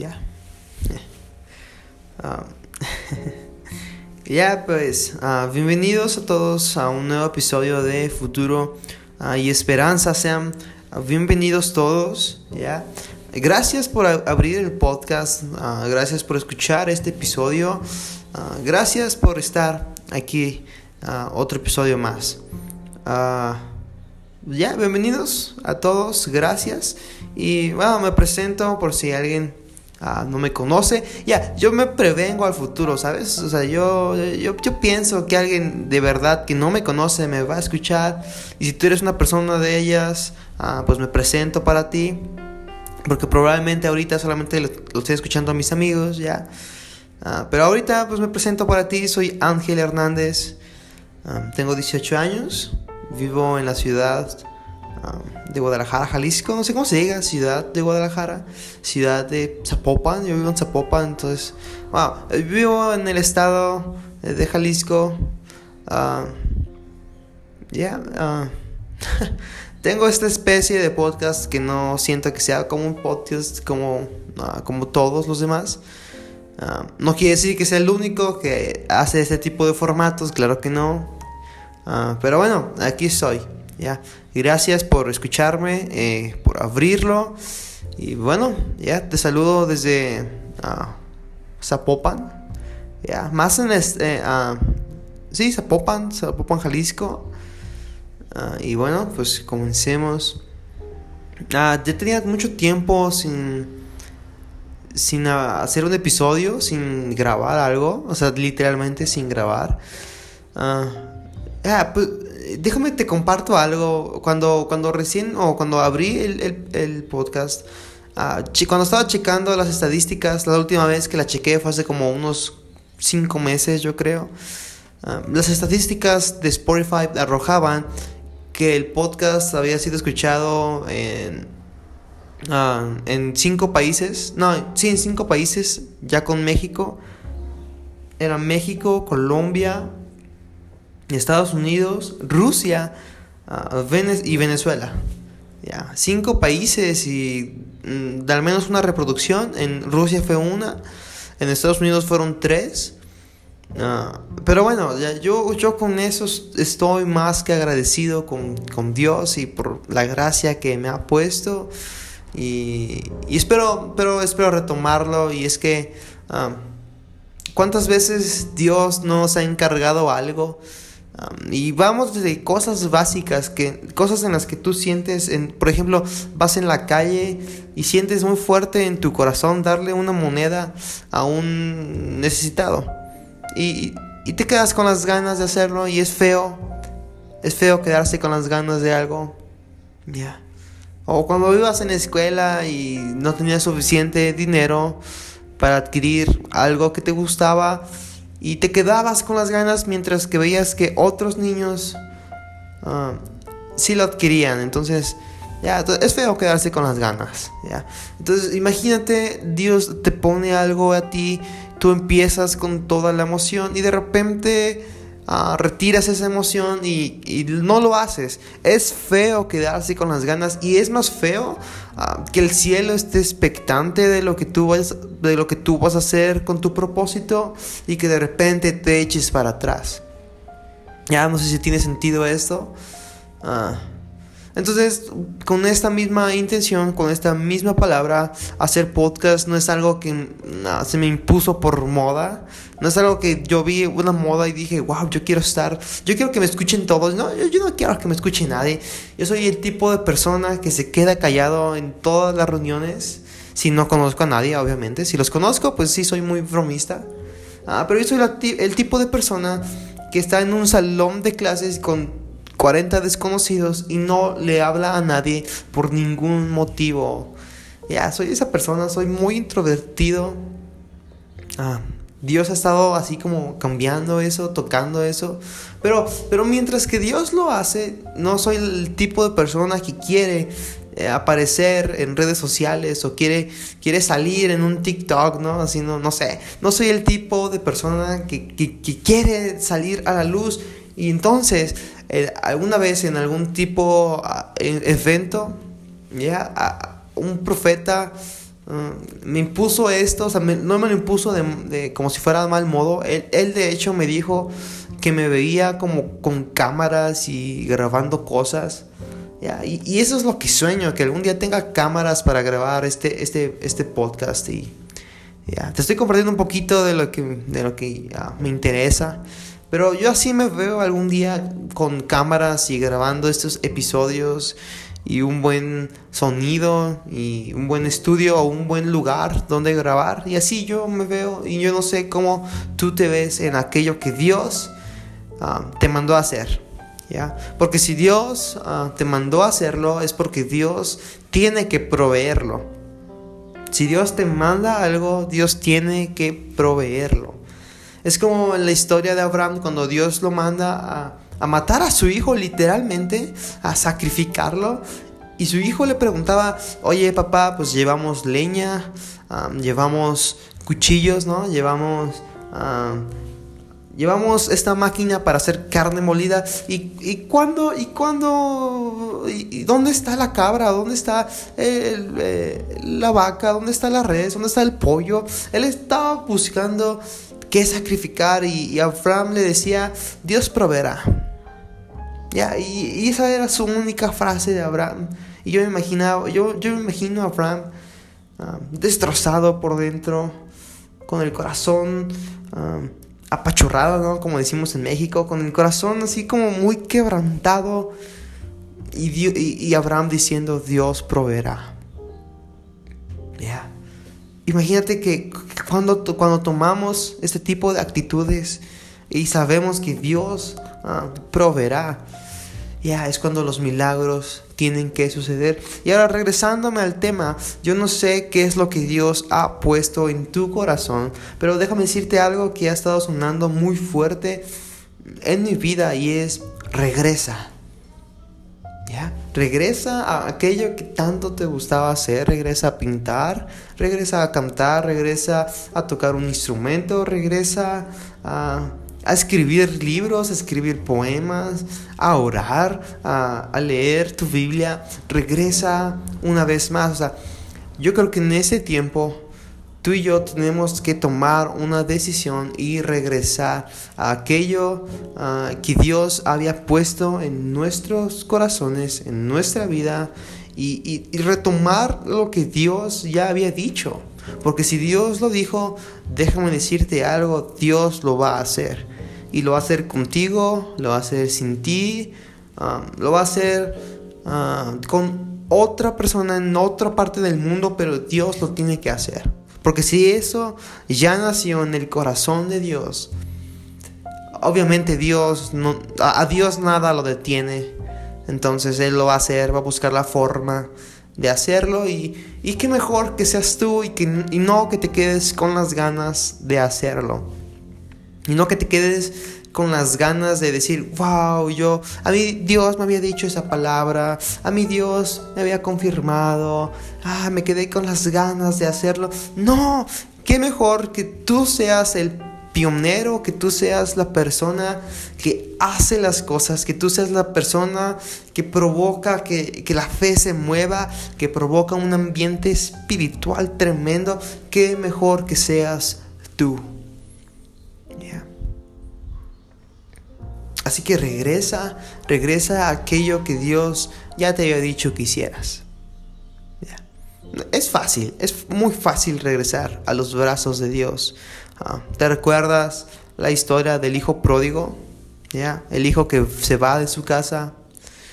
ya. Ah, ya, pues, ah, bienvenidos a todos a un nuevo episodio de Futuro ah, y Esperanza. Sean bienvenidos todos, ya. Gracias por abrir el podcast, gracias por escuchar este episodio, gracias por estar aquí, otro episodio más. ya, bienvenidos a todos, gracias. Y bueno, me presento por si alguien Ah, no me conoce. Ya, yo me prevengo al futuro, ¿sabes? O sea, yo, yo, pienso que alguien de verdad que no me conoce me va a escuchar. Y si tú eres una persona de ellas, ah, pues me presento para ti. Porque probablemente ahorita solamente lo, estoy escuchando a mis amigos, ya. Ah, pero ahorita pues me presento para ti. Soy Ángel Hernández. tengo 18 años. Vivo en la ciudad de Guadalajara, Jalisco, no sé cómo se diga, ciudad de Guadalajara, ciudad de Zapopan, yo vivo en Zapopan, entonces, wow, vivo en el estado de Jalisco, uh, ya, ah, tengo esta especie de podcast que no siento que sea como un podcast como, ah, como todos los demás. no quiere decir que sea el único que hace este tipo de formatos, claro que no. pero bueno, aquí estoy. ¿Ya? Gracias por escucharme, eh, por abrirlo. Y bueno, ya te saludo desde uh, Zapopan. Ya, más en este. Uh, sí, Zapopan, Zapopan, Jalisco. Ah, y bueno, pues comencemos. ya tenía mucho tiempo sin. Sin hacer un episodio, sin grabar algo. O sea, literalmente sin grabar. Ah, pues déjame te comparto algo. Cuando, cuando recién o cuando abrí el, podcast, ah, cuando estaba checando las estadísticas, la última vez que la chequé fue hace como unos 5 meses, yo creo. Ah, las estadísticas de Spotify arrojaban que el podcast había sido escuchado en, uh, en cinco países. No, sí, en cinco países, ya con México. Era México, Colombia, Estados Unidos, Rusia ah, y Venezuela. Ya, cinco países y mm, de al menos una reproducción. En Rusia fue una, en Estados Unidos fueron tres. Ah, pero bueno, ya, yo, yo con eso estoy más que agradecido con, Dios y por la gracia que me ha puesto. Y, espero, pero espero retomarlo. Y es que, ah, ¿cuántas veces Dios nos ha encargado algo? Y vamos desde cosas básicas, que, cosas en las que tú sientes, en, por ejemplo, vas en la calle y sientes muy fuerte en tu corazón darle una moneda a un necesitado. Y, y te quedas con las ganas de hacerlo y es feo. Es feo quedarse con las ganas de algo. Ya. O cuando ibas en la escuela y no tenías suficiente dinero para adquirir algo que te gustaba y te quedabas con las ganas mientras que veías que otros niños uh, sí lo adquirían. Entonces, ya, es feo quedarse con las ganas. ¿ya? Entonces, imagínate, Dios te pone algo a ti, tú empiezas con toda la emoción y de repente Ah, retiras esa emoción y, no lo haces. Es feo quedarse con las ganas y es más feo ah, que el cielo esté expectante de lo, que tú vas, de lo que tú vas a hacer con tu propósito y que de repente te eches para atrás. Ya no sé si tiene sentido esto. Ah, entonces, con esta misma intención, con esta misma palabra, hacer podcast no es algo que se me impuso por moda. No es algo que yo vi una moda y dije, wow, yo quiero estar, yo quiero que me escuchen todos. No, yo, no quiero que me escuche nadie. Yo soy el tipo de persona que se queda callado en todas las reuniones. Si no conozco a nadie, obviamente. Si los conozco, pues sí, soy muy bromista. Ah, pero yo soy el tipo de persona que está en un salón de clases con 40 desconocidos y no le habla a nadie por ningún motivo. Ya, soy esa persona, soy muy introvertido. Ah, Dios ha estado así como cambiando eso, tocando eso. Pero, pero mientras que Dios lo hace, no soy el tipo de persona que quiere eh, aparecer en redes sociales o quiere, quiere salir en un TikTok, ¿no? Así, no, no sé. No soy el tipo de persona que, que quiere salir a la luz. Y entonces eh, alguna vez en algún tipo de ah, evento, ya, un profeta uh, me impuso esto, o sea, no me lo impuso de, como si fuera mal modo. Él, él, de hecho me dijo que me veía como con cámaras y grabando cosas. Y, y, eso es lo que sueño, que algún día tenga cámaras para grabar este, este, este podcast. Y ya, te estoy compartiendo un poquito de lo que, de lo que me interesa. Pero yo así me veo algún día con cámaras y grabando estos episodios y un buen sonido y un buen estudio o un buen lugar donde grabar. Y así yo me veo y yo no sé cómo tú te ves en aquello que Dios ah, te mandó a hacer. ¿ya? Porque si Dios ah, te mandó a hacerlo es porque Dios tiene que proveerlo. Si Dios te manda algo, Dios tiene que proveerlo. Es como la historia de Abraham cuando Dios lo manda a a matar a su hijo literalmente, a sacrificarlo. Y su hijo le preguntaba, oye papá, pues llevamos leña, llevamos cuchillos, ¿no? Llevamos... Llevamos esta máquina para hacer carne molida. ¿Y, y cuándo? ¿Y cuándo? ¿Y dónde está la cabra? ¿Dónde está eh, la vaca? ¿Dónde está la res? ¿Dónde está el pollo? Él estaba buscando qué sacrificar y, Abraham le decía, Dios proveerá. Ya, y, esa era su única frase de Abraham. Y yo me imaginaba, yo, yo me imagino a Abraham ah, destrozado por dentro, con el corazón uh, apachurrado, ¿no? Como decimos en México, con el corazón así como muy quebrantado. Y, y, Abraham diciendo, Dios proveerá. Ya. Imagínate que cuando, cuando tomamos este tipo de actitudes y sabemos que Dios ah, proveerá, ya es cuando los milagros tienen que suceder. Y ahora regresándome al tema, yo no sé qué es lo que Dios ha puesto en tu corazón, pero déjame decirte algo que ha estado sonando muy fuerte en mi vida y es regresa. ¿Ya? Regresa a aquello que tanto te gustaba hacer, regresa a pintar, regresa a cantar, regresa a tocar un instrumento, regresa a a escribir libros, a escribir poemas, a orar, a, leer tu Biblia, regresa una vez más. O sea, yo creo que en ese tiempo tú y yo tenemos que tomar una decisión y regresar a aquello ah, que Dios había puesto en nuestros corazones, en nuestra vida, y retomar lo que Dios ya había dicho. Porque si Dios lo dijo, déjame decirte algo, Dios lo va a hacer. Y lo va a hacer contigo, lo va a hacer sin ti, um, lo va a hacer uh, con otra persona en otra parte del mundo, pero Dios lo tiene que hacer. Porque si eso ya nació en el corazón de Dios, obviamente Dios no, a, Dios nada lo detiene. Entonces Él lo va a hacer, va a buscar la forma de hacerlo y, y qué mejor que seas tú y, que, y no que te quedes con las ganas de hacerlo. Y no que te quedes con las ganas de decir, wow, yo, a mí Dios me había dicho esa palabra, a mí Dios me había confirmado, ah, me quedé con las ganas de hacerlo. No, qué mejor que tú seas el pionero, que tú seas la persona que hace las cosas, que tú seas la persona que provoca que, que la fe se mueva, que provoca un ambiente espiritual tremendo. Qué mejor que seas tú. Así que regresa, regresa a aquello que Dios ya te había dicho que hicieras. Es fácil, es muy fácil regresar a los brazos de Dios. Ah, ¿Te recuerdas la historia del hijo pródigo? El hijo que se va de su casa,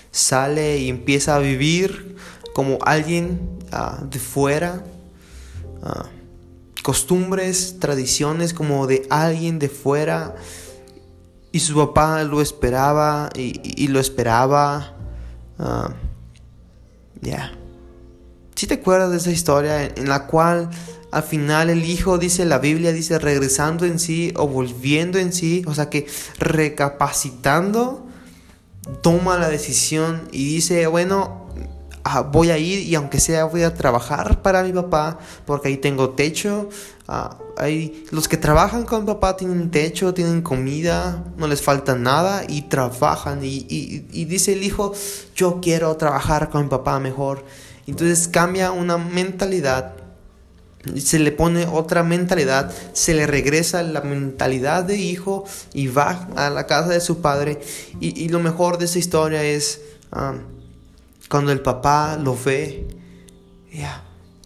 sale y empieza a vivir como alguien ah, de fuera. Ah, costumbres, tradiciones como de alguien de fuera y su papá lo esperaba y, lo esperaba. Ah, ya. Si te acuerdas de esa historia en, la cual al final el hijo dice, la Biblia dice, regresando en sí o volviendo en sí, o sea que recapacitando, toma la decisión y dice, bueno, Ah, voy a ir y aunque sea voy a trabajar para mi papá porque ahí tengo techo. Ah, los que trabajan con papá tienen techo, tienen comida, no les falta nada y trabajan. Y, y dice el hijo, yo quiero trabajar con papá mejor. Entonces cambia una mentalidad se le pone otra mentalidad, se le regresa la mentalidad de hijo y va a la casa de su padre. Y, lo mejor de esa historia es um, cuando el papá lo ve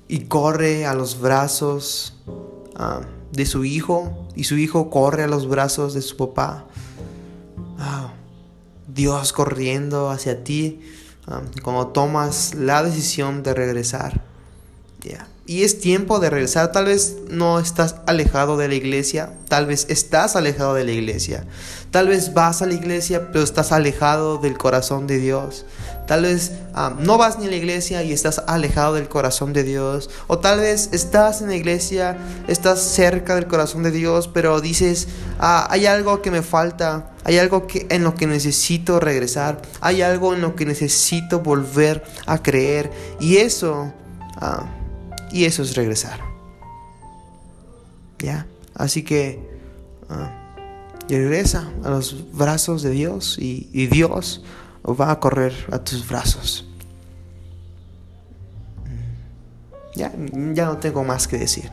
y corre a los brazos um, de su hijo y su hijo corre a los brazos de su papá. Dios corriendo hacia ti um, cuando tomas la decisión de regresar. Y es tiempo de regresar. Tal vez no estás alejado de la iglesia. Tal vez estás alejado de la iglesia. Tal vez vas a la iglesia, pero estás alejado del corazón de Dios. Tal vez ah, no vas ni a la iglesia y estás alejado del corazón de Dios. O tal vez estás en la iglesia, estás cerca del corazón de Dios, pero dices, ah, hay algo que me falta. Hay algo que, en lo que necesito regresar. Hay algo en lo que necesito volver a creer. Y eso... Ah, y eso es regresar. ¿Ya? Así que regresa a los brazos de Dios y, Dios va a correr a tus brazos. Ya, ya no tengo más que decir.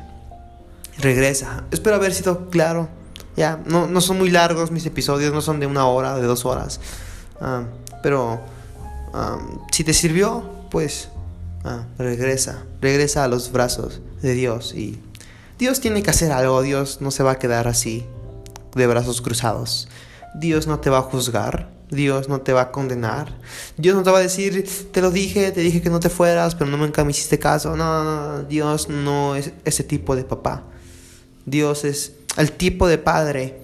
Regresa. Espero haber sido claro. Ya, no, no son muy largos mis episodios, no son de una hora, de dos horas. Ah, pero ah, si te sirvió, pues Ah, regresa, regresa a los brazos de Dios y Dios tiene que hacer algo, Dios no se va a quedar así, de brazos cruzados. Dios no te va a juzgar, Dios no te va a condenar, Dios no te va a decir, te lo dije, te dije que no te fueras, pero nunca me hiciste caso. No, no, Dios no es ese tipo de papá. Dios es el tipo de padre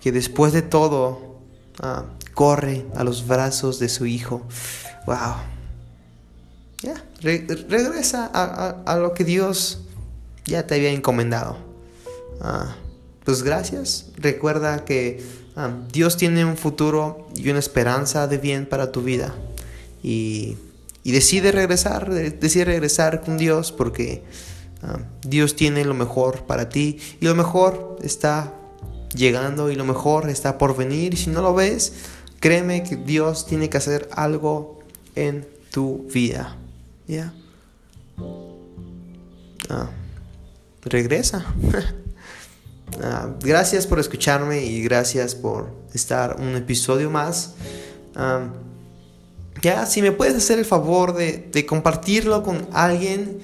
que después de todo ah, corre a los brazos de su hijo. Wow regresa a, lo que Dios ya te había encomendado. Ah, pues gracias. Recuerda que ah, Dios tiene un futuro y una esperanza de bien para tu vida. Y, decide regresar, decide regresar con Dios porque ah, Dios tiene lo mejor para ti y lo mejor está llegando y lo mejor está por venir. Y si no lo ves, créeme que Dios tiene que hacer algo en tu vida. Ya. Ah, regresa. Ah, gracias por escucharme y gracias por estar un episodio más. Ya, si me puedes hacer el favor de, compartirlo con alguien,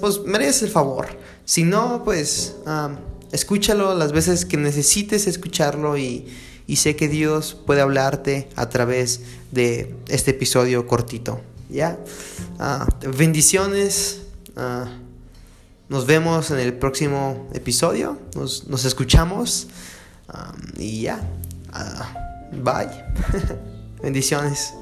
pues me el favor. Si no, pues escúchalo las veces que necesites escucharlo y, sé que Dios puede hablarte a través de este episodio cortito. ¿ya? Ah, bendiciones. Nos vemos en el próximo episodio. Nos, escuchamos. Ah, y ya. bye. bendiciones.